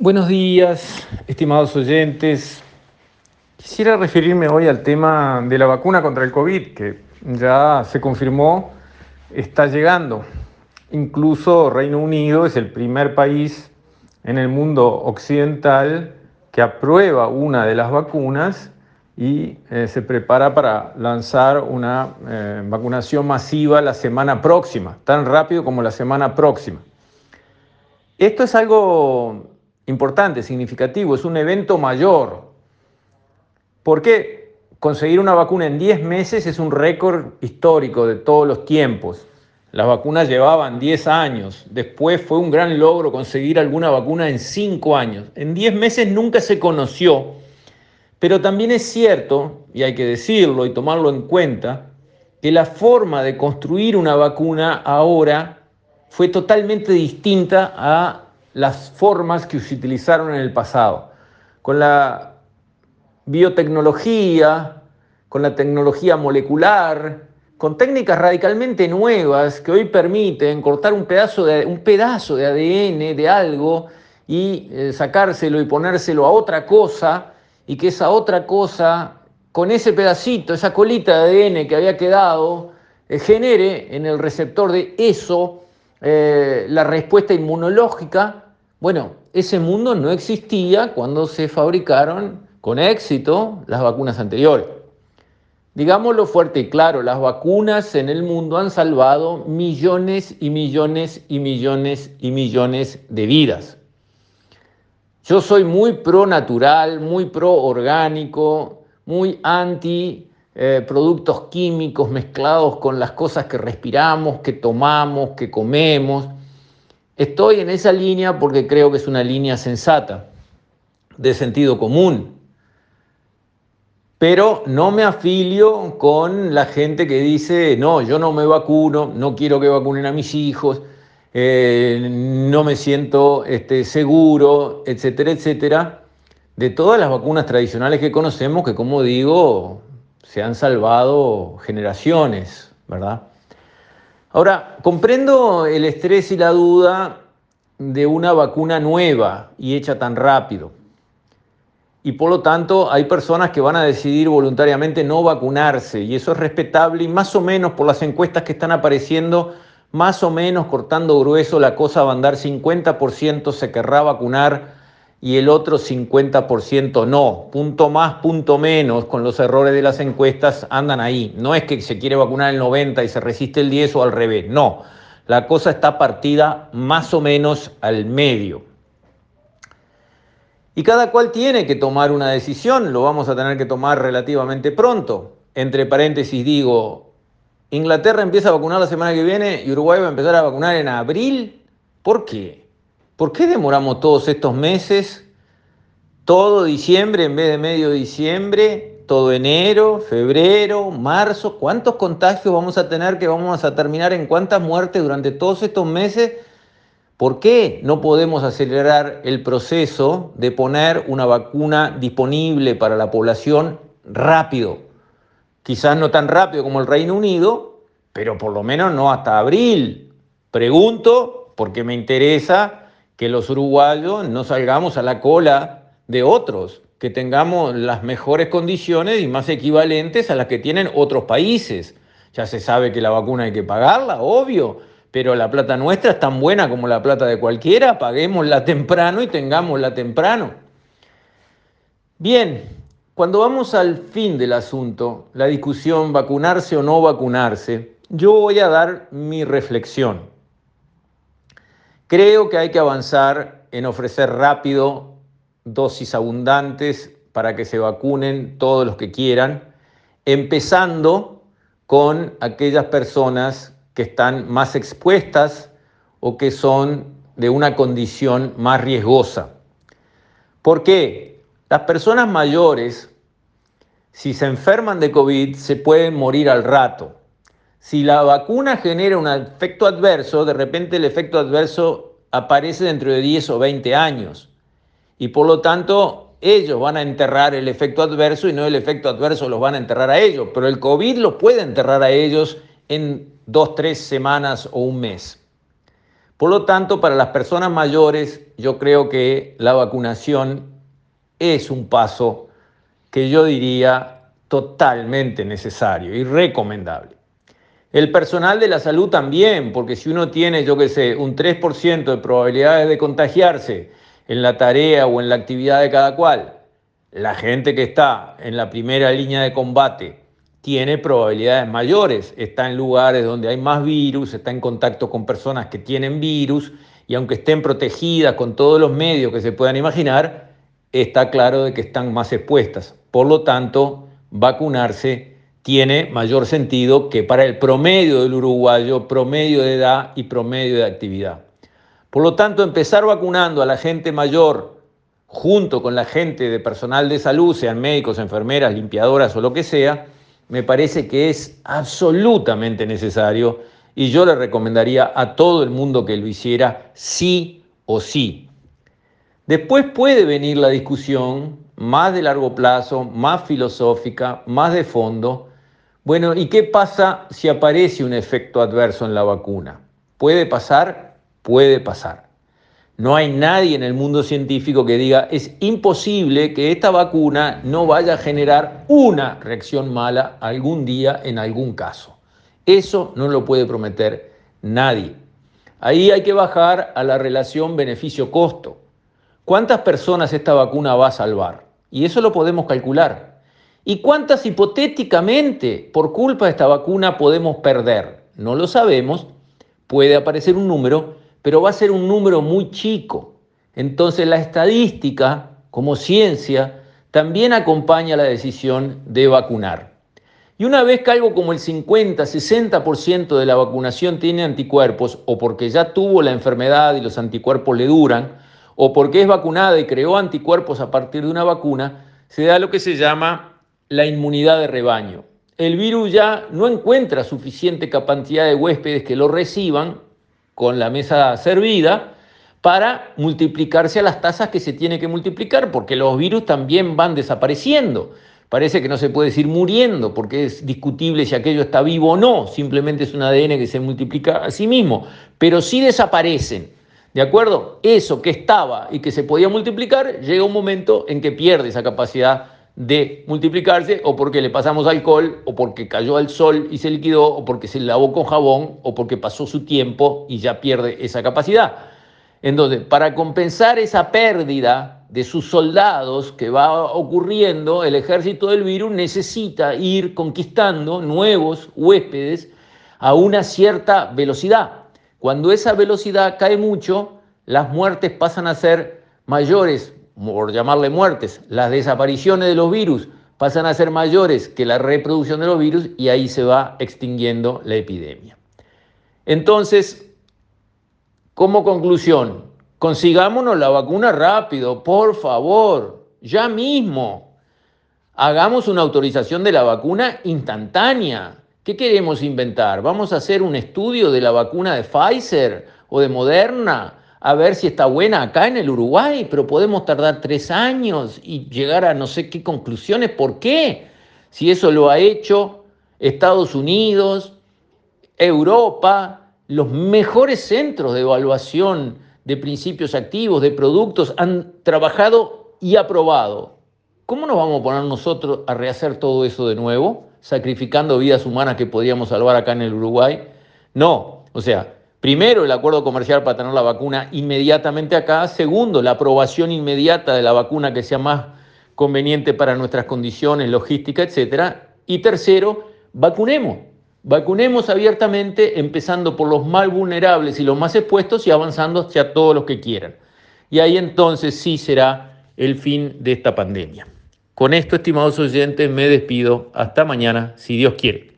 Buenos días, estimados oyentes. Quisiera referirme hoy al tema de la vacuna contra el COVID, que ya se confirmó, está llegando. Incluso Reino Unido es el primer país en el mundo occidental que aprueba una de las vacunas y eh, se prepara para lanzar una eh, vacunación masiva la semana próxima, tan rápido como la semana próxima. Esto es algo importante, significativo, es un evento mayor. ¿Por qué? Conseguir una vacuna en 10 meses es un récord histórico de todos los tiempos. Las vacunas llevaban 10 años, después fue un gran logro conseguir alguna vacuna en 5 años. En 10 meses nunca se conoció, pero también es cierto, y hay que decirlo y tomarlo en cuenta, que la forma de construir una vacuna ahora fue totalmente distinta a las formas que se utilizaron en el pasado. Con la biotecnología, con la tecnología molecular, con técnicas radicalmente nuevas que hoy permiten cortar un pedazo de, un pedazo de ADN de algo y eh, sacárselo y ponérselo a otra cosa y que esa otra cosa, con ese pedacito, esa colita de ADN que había quedado, eh, genere en el receptor de eso eh, la respuesta inmunológica bueno, ese mundo no existía cuando se fabricaron con éxito las vacunas anteriores. Digámoslo fuerte y claro, las vacunas en el mundo han salvado millones y millones y millones y millones de vidas. Yo soy muy pro natural, muy pro orgánico, muy anti eh, productos químicos mezclados con las cosas que respiramos, que tomamos, que comemos. Estoy en esa línea porque creo que es una línea sensata, de sentido común. Pero no me afilio con la gente que dice, no, yo no me vacuno, no quiero que vacunen a mis hijos, eh, no me siento este, seguro, etcétera, etcétera, de todas las vacunas tradicionales que conocemos, que como digo, se han salvado generaciones, ¿verdad? Ahora, comprendo el estrés y la duda de una vacuna nueva y hecha tan rápido. Y por lo tanto hay personas que van a decidir voluntariamente no vacunarse y eso es respetable y más o menos por las encuestas que están apareciendo, más o menos cortando grueso la cosa va a andar 50% se querrá vacunar y el otro 50% no. Punto más, punto menos, con los errores de las encuestas andan ahí. No es que se quiere vacunar el 90 y se resiste el 10 o al revés, no. La cosa está partida más o menos al medio. Y cada cual tiene que tomar una decisión, lo vamos a tener que tomar relativamente pronto. Entre paréntesis digo, Inglaterra empieza a vacunar la semana que viene y Uruguay va a empezar a vacunar en abril. ¿Por qué? ¿Por qué demoramos todos estos meses? Todo diciembre en vez de medio diciembre, todo enero, febrero, marzo. ¿Cuántos contagios vamos a tener que vamos a terminar en cuántas muertes durante todos estos meses? ¿Por qué no podemos acelerar el proceso de poner una vacuna disponible para la población rápido? Quizás no tan rápido como el Reino Unido, pero por lo menos no hasta abril. Pregunto porque me interesa que los uruguayos no salgamos a la cola de otros, que tengamos las mejores condiciones y más equivalentes a las que tienen otros países. Ya se sabe que la vacuna hay que pagarla, obvio, pero la plata nuestra es tan buena como la plata de cualquiera, paguémosla temprano y tengámosla temprano. Bien, cuando vamos al fin del asunto, la discusión vacunarse o no vacunarse, yo voy a dar mi reflexión. Creo que hay que avanzar en ofrecer rápido dosis abundantes para que se vacunen todos los que quieran, empezando con aquellas personas que están más expuestas o que son de una condición más riesgosa. ¿Por qué? Las personas mayores, si se enferman de COVID, se pueden morir al rato. Si la vacuna genera un efecto adverso, de repente el efecto adverso aparece dentro de 10 o 20 años. Y por lo tanto, ellos van a enterrar el efecto adverso y no el efecto adverso los van a enterrar a ellos. Pero el COVID los puede enterrar a ellos en dos, tres semanas o un mes. Por lo tanto, para las personas mayores, yo creo que la vacunación es un paso que yo diría totalmente necesario y recomendable. El personal de la salud también, porque si uno tiene, yo qué sé, un 3% de probabilidades de contagiarse en la tarea o en la actividad de cada cual, la gente que está en la primera línea de combate tiene probabilidades mayores, está en lugares donde hay más virus, está en contacto con personas que tienen virus y aunque estén protegidas con todos los medios que se puedan imaginar, está claro de que están más expuestas. Por lo tanto, vacunarse tiene mayor sentido que para el promedio del uruguayo, promedio de edad y promedio de actividad. Por lo tanto, empezar vacunando a la gente mayor junto con la gente de personal de salud, sean médicos, enfermeras, limpiadoras o lo que sea, me parece que es absolutamente necesario y yo le recomendaría a todo el mundo que lo hiciera sí o sí. Después puede venir la discusión más de largo plazo, más filosófica, más de fondo. Bueno, ¿y qué pasa si aparece un efecto adverso en la vacuna? ¿Puede pasar? Puede pasar. No hay nadie en el mundo científico que diga es imposible que esta vacuna no vaya a generar una reacción mala algún día en algún caso. Eso no lo puede prometer nadie. Ahí hay que bajar a la relación beneficio-costo. ¿Cuántas personas esta vacuna va a salvar? Y eso lo podemos calcular. ¿Y cuántas hipotéticamente por culpa de esta vacuna podemos perder? No lo sabemos. Puede aparecer un número, pero va a ser un número muy chico. Entonces la estadística, como ciencia, también acompaña la decisión de vacunar. Y una vez que algo como el 50-60% de la vacunación tiene anticuerpos, o porque ya tuvo la enfermedad y los anticuerpos le duran, o porque es vacunada y creó anticuerpos a partir de una vacuna, se da lo que se llama la inmunidad de rebaño. El virus ya no encuentra suficiente cantidad de huéspedes que lo reciban con la mesa servida para multiplicarse a las tasas que se tiene que multiplicar, porque los virus también van desapareciendo. Parece que no se puede decir muriendo, porque es discutible si aquello está vivo o no, simplemente es un ADN que se multiplica a sí mismo, pero sí desaparecen. ¿De acuerdo? Eso que estaba y que se podía multiplicar, llega un momento en que pierde esa capacidad de multiplicarse o porque le pasamos alcohol o porque cayó al sol y se liquidó o porque se lavó con jabón o porque pasó su tiempo y ya pierde esa capacidad. Entonces, para compensar esa pérdida de sus soldados que va ocurriendo, el ejército del virus necesita ir conquistando nuevos huéspedes a una cierta velocidad. Cuando esa velocidad cae mucho, las muertes pasan a ser mayores, por llamarle muertes, las desapariciones de los virus pasan a ser mayores que la reproducción de los virus y ahí se va extinguiendo la epidemia. Entonces, como conclusión, consigámonos la vacuna rápido, por favor, ya mismo. Hagamos una autorización de la vacuna instantánea. ¿Qué queremos inventar? ¿Vamos a hacer un estudio de la vacuna de Pfizer o de Moderna? A ver si está buena acá en el Uruguay, pero podemos tardar tres años y llegar a no sé qué conclusiones. ¿Por qué? Si eso lo ha hecho Estados Unidos, Europa, los mejores centros de evaluación de principios activos, de productos, han trabajado y aprobado. ¿Cómo nos vamos a poner nosotros a rehacer todo eso de nuevo, sacrificando vidas humanas que podríamos salvar acá en el Uruguay? No, o sea, Primero, el acuerdo comercial para tener la vacuna inmediatamente acá. Segundo, la aprobación inmediata de la vacuna que sea más conveniente para nuestras condiciones, logística, etc. Y tercero, vacunemos. Vacunemos abiertamente, empezando por los más vulnerables y los más expuestos y avanzando hacia todos los que quieran. Y ahí entonces sí será el fin de esta pandemia. Con esto, estimados oyentes, me despido. Hasta mañana, si Dios quiere.